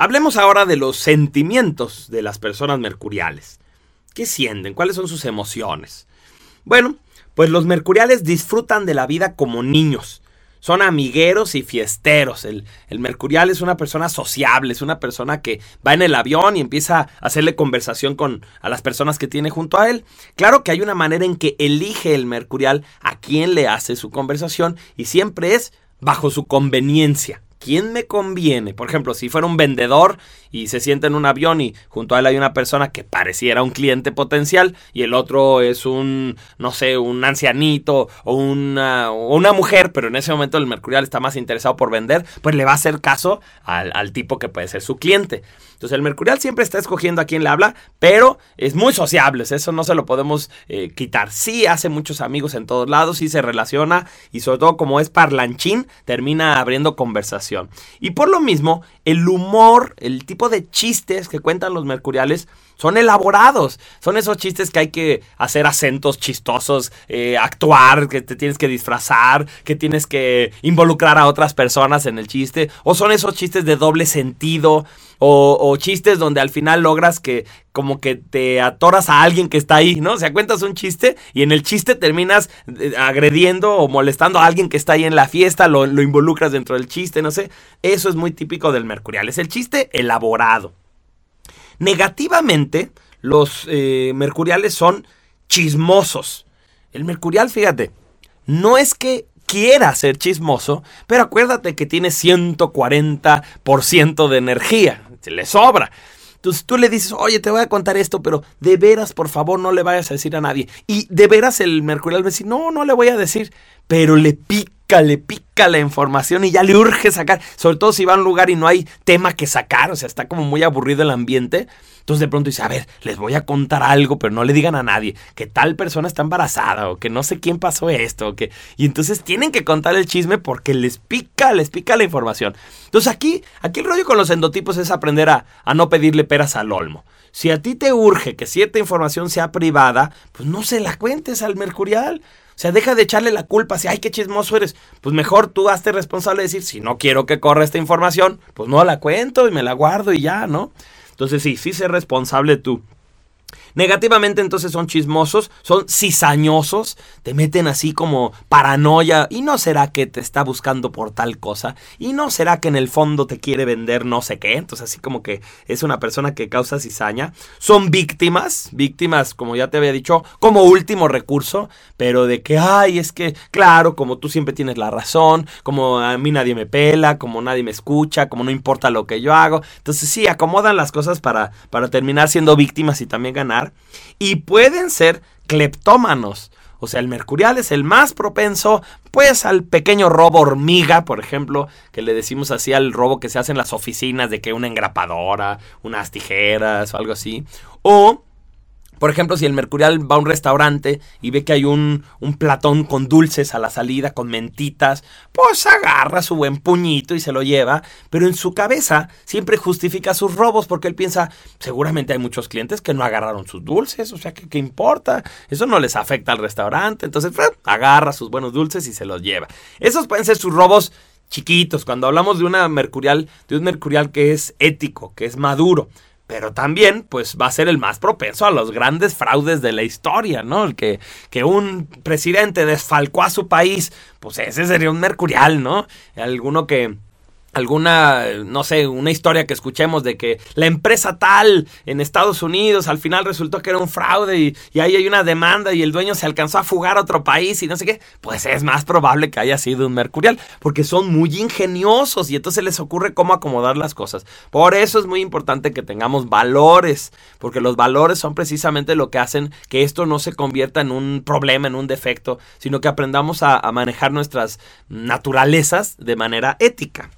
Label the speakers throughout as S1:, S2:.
S1: Hablemos ahora de los sentimientos de las personas mercuriales. ¿Qué sienten? ¿Cuáles son sus emociones? Bueno, pues los mercuriales disfrutan de la vida como niños. Son amigueros y fiesteros. El, el, mercurial es una persona sociable, es una persona que va en el avión y empieza a hacerle conversación con a las personas que tiene junto a él. Claro que hay una manera en que elige el mercurial a quién le hace su conversación y siempre es bajo su conveniencia. ¿Quién me conviene? Por ejemplo, si fuera un vendedor y se sienta en un avión y junto a él hay una persona que pareciera un cliente potencial y el otro es un, no sé, un ancianito o una, una mujer, pero en ese momento el mercurial está más interesado por vender, pues le va a hacer caso al, tipo que puede ser su cliente. Entonces el mercurial siempre está escogiendo a quién le habla, pero es muy sociable, eso no se lo podemos eh, quitar. Sí hace muchos amigos en todos lados, sí se relaciona y sobre todo como es parlanchín, termina abriendo Y por lo mismo, el humor, el tipo de chistes que cuentan los mercuriales, son elaborados. Son esos chistes que hay que hacer acentos chistosos, eh, actuar, que te tienes que disfrazar, que tienes que involucrar a otras personas en el chiste. O son esos chistes de doble sentido. O, chistes donde al final logras que como que te atoras a alguien que está ahí, ¿no? O sea, cuentas un chiste y en el chiste terminas eh, agrediendo o molestando a alguien que está ahí en la fiesta, lo, lo involucras dentro del chiste, no sé. Eso es muy típico del mercurial, es el chiste elaborado. Negativamente, los eh, mercuriales son chismosos. El mercurial, fíjate, no es que quiera ser chismoso, pero acuérdate que tiene 140% de energía, se le sobra. Entonces tú le dices, oye, te voy a contar esto, pero de veras, por favor, no le vayas a decir a nadie. Y de veras el mercurial va a decir, no, no le voy a decir, pero le pica le pica la información y ya le urge sacar, sobre todo si va a un lugar y no hay tema que sacar, o sea, está como muy aburrido el ambiente. Entonces de pronto dice, a ver, les voy a contar algo, pero no le digan a nadie que tal persona está embarazada o que no sé quién pasó esto, o que... Y entonces tienen que contar el chisme porque les pica, les pica la información. Entonces aquí, aquí el rollo con los endotipos es aprender a, a no pedirle peras al olmo. Si a ti te urge que cierta información sea privada, pues no se la cuentes al mercurial. Sea, deja de echarle la culpa, si, ay, qué chismoso eres. Pues mejor tú hazte responsable de decir, si no quiero que corra esta información, pues no la cuento y me la guardo y ya, ¿no? Entonces sí, sí sé responsable tú. Negativamente entonces son chismosos, son cizañosos, te meten así como paranoia y no será que te está buscando por tal cosa y no será que en el fondo te quiere vender no sé qué, entonces así como que es una persona que causa cizaña. Son víctimas, víctimas como ya te había dicho, como último recurso, pero de que, ay, es que, claro, como tú siempre tienes la razón, como a mí nadie me pela, como nadie me escucha, como no importa lo que yo hago, entonces sí, acomodan las cosas para, para terminar siendo víctimas y también ganar y pueden ser cleptómanos. O sea, el mercurial es el más propenso, pues, al pequeño robo hormiga, por ejemplo, que le decimos así al robo que se hace en las oficinas de que una engrapadora, unas tijeras o algo así. O por ejemplo, si el mercurial va a un restaurante y ve que hay un, un, platón con dulces a la salida, con mentitas, pues agarra su buen puñito y se lo lleva, pero en su cabeza siempre justifica sus robos porque él piensa, seguramente hay muchos clientes que no agarraron sus dulces, o sea, ¿qué, qué importa? Eso no les afecta al restaurante, entonces agarra sus buenos dulces y se los lleva. Esos pueden ser sus robos chiquitos, cuando hablamos de una mercurial, de un mercurial que es ético, que es maduro pero también pues va a ser el más propenso a los grandes fraudes de la historia, ¿no? El que, que un presidente desfalcó a su país, pues ese sería un mercurial, ¿no? Alguno que alguna, no sé, una historia que escuchemos de que la empresa tal en Estados Unidos al final resultó que era un fraude y, ahí hay una demanda y el dueño se alcanzó a fugar a otro país y no sé qué, pues es más probable que haya sido un mercurial, porque son muy ingeniosos y entonces les ocurre cómo acomodar las cosas. Por eso es muy importante que tengamos valores, porque los valores son precisamente lo que hacen que esto no se convierta en un problema, en un defecto, sino que aprendamos a, a manejar nuestras naturalezas de manera ética.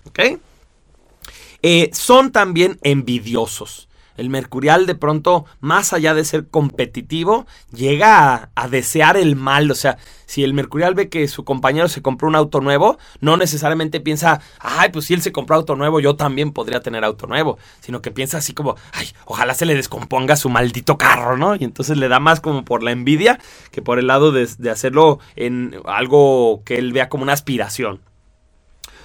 S1: Eh, son también envidiosos. El mercurial de pronto, más allá de ser competitivo, llega a, desear el mal. O sea, si el mercurial ve que su compañero se compró un auto nuevo, no necesariamente piensa, ay, pues si él se compró auto nuevo, yo también podría tener auto nuevo. Sino que piensa así como, ay, ojalá se le descomponga su maldito carro, ¿no? Y entonces le da más como por la envidia que por el lado de, de hacerlo en algo que él vea como una aspiración.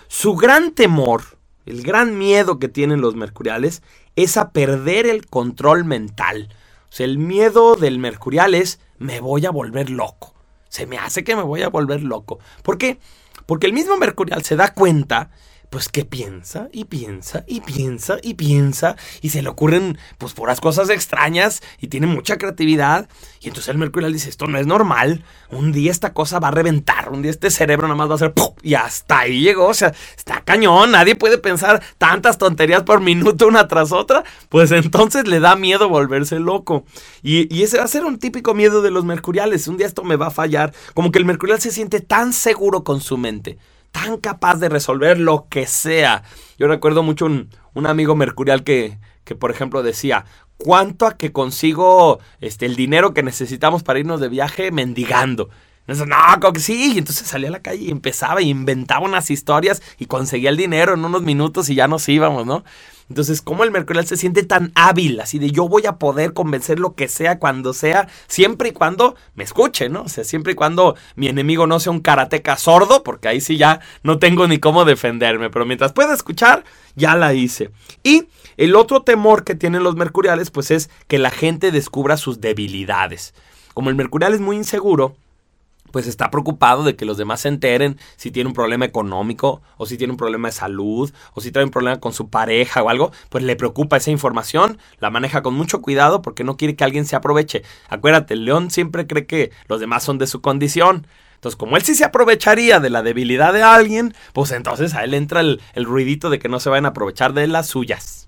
S1: Su gran temor el gran miedo que tienen los mercuriales es a perder el control mental. O sea, el miedo del mercurial es me voy a volver loco. Se me hace que me voy a volver loco. ¿Por qué? Porque el mismo mercurial se da cuenta pues que piensa y piensa y piensa y piensa y se le ocurren pues puras cosas extrañas y tiene mucha creatividad. Y entonces el Mercurial dice esto no es normal. Un día esta cosa va a reventar un día este cerebro nada más va a hacer ¡pum! y hasta ahí llegó. O sea está cañón nadie puede pensar tantas tonterías por minuto una tras otra. Pues entonces le da miedo volverse loco. Y, y ese va a ser un típico miedo de los mercuriales. Un día esto me va a fallar. Como que el mercurial se siente tan seguro con su mente tan capaz de resolver lo que sea. Yo recuerdo mucho un, amigo mercurial que, que, por ejemplo, decía, ¿cuánto a que consigo este, el dinero que necesitamos para irnos de viaje mendigando? Entonces, no, que sí. Y entonces salía a la calle y empezaba y inventaba unas historias y conseguía el dinero en unos minutos y ya nos íbamos, ¿no? Entonces, ¿cómo el Mercurial se siente tan hábil? Así de yo voy a poder convencer lo que sea, cuando sea, siempre y cuando me escuche, ¿no? O sea, siempre y cuando mi enemigo no sea un karateca sordo, porque ahí sí ya no tengo ni cómo defenderme. Pero mientras pueda escuchar, ya la hice. Y el otro temor que tienen los mercuriales, pues es que la gente descubra sus debilidades. Como el mercurial es muy inseguro, pues está preocupado de que los demás se enteren si tiene un problema económico o si tiene un problema de salud o si trae un problema con su pareja o algo, pues le preocupa esa información, la maneja con mucho cuidado porque no quiere que alguien se aproveche. Acuérdate, el león siempre cree que los demás son de su condición. Entonces, como él sí se aprovecharía de la debilidad de alguien, pues entonces a él entra el, el ruidito de que no se vayan a aprovechar de las suyas.